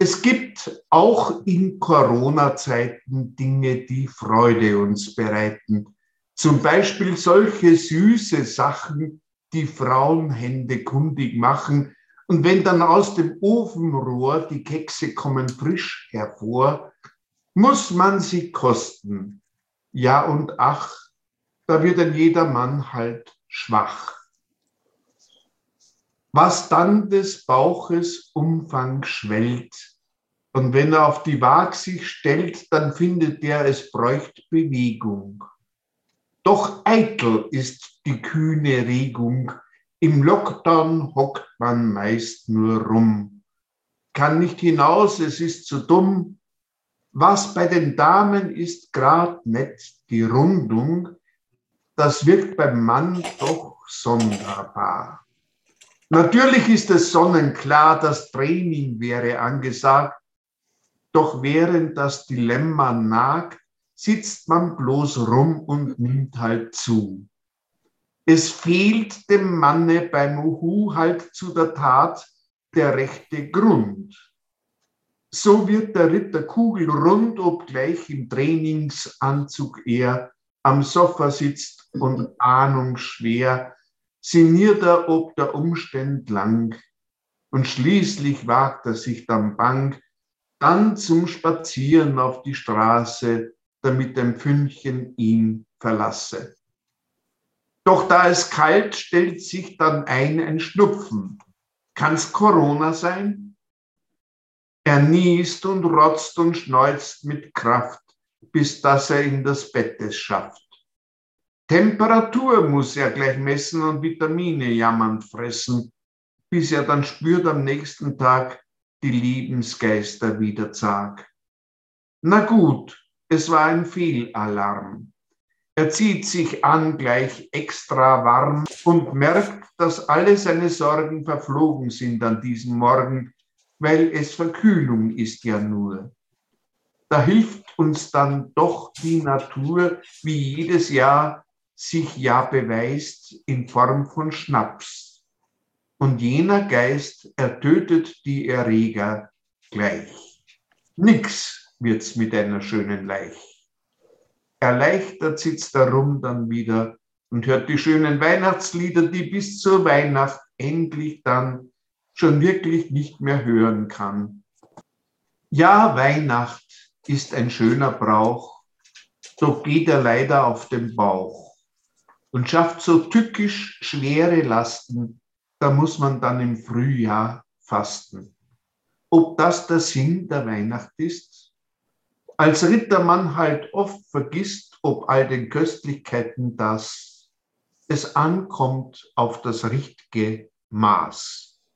Es gibt auch in Corona-Zeiten Dinge, die Freude uns bereiten. Zum Beispiel solche süße Sachen, die Frauenhände kundig machen. Und wenn dann aus dem Ofenrohr die Kekse kommen frisch hervor, muss man sie kosten. Ja und ach, da wird ein jeder Mann halt schwach. Was dann des Bauches Umfang schwellt, und wenn er auf die Waag sich stellt, dann findet er, es bräucht Bewegung. Doch eitel ist die kühne Regung, im Lockdown hockt man meist nur rum, kann nicht hinaus, es ist zu dumm. Was bei den Damen ist grad nett, die Rundung, das wirkt beim Mann doch sonderbar. Natürlich ist es sonnenklar, das Training wäre angesagt, doch während das Dilemma nagt, sitzt man bloß rum und nimmt halt zu. Es fehlt dem Manne beim Uhu halt zu der Tat der rechte Grund. So wird der Ritter kugelrund, obgleich im Trainingsanzug er am Sofa sitzt und ahnungsschwer sinniert er ob der Umständ lang und schließlich wagt er sich dann bang, dann zum Spazieren auf die Straße, damit ein Fündchen ihn verlasse. Doch da es kalt, stellt sich dann ein ein Schnupfen. Kann's Corona sein? Er niest und rotzt und schneuzt mit Kraft, bis dass er in das Bett es schafft. Temperatur muss er gleich messen und Vitamine jammernd fressen, bis er dann spürt am nächsten Tag die Liebensgeister wieder zag. Na gut, es war ein Fehlalarm. Er zieht sich an gleich extra warm und merkt, dass alle seine Sorgen verflogen sind an diesem Morgen, weil es Verkühlung ist ja nur. Da hilft uns dann doch die Natur wie jedes Jahr sich ja beweist in Form von Schnaps. Und jener Geist ertötet die Erreger gleich. Nix wird's mit einer schönen Leich. Erleichtert sitzt er rum dann wieder und hört die schönen Weihnachtslieder, die bis zur Weihnacht endlich dann schon wirklich nicht mehr hören kann. Ja, Weihnacht ist ein schöner Brauch, doch geht er leider auf den Bauch und schafft so tückisch schwere Lasten, da muss man dann im Frühjahr fasten. Ob das der Sinn der Weihnacht ist? Als Rittermann halt oft vergisst, ob all den Köstlichkeiten das es ankommt auf das richtige Maß.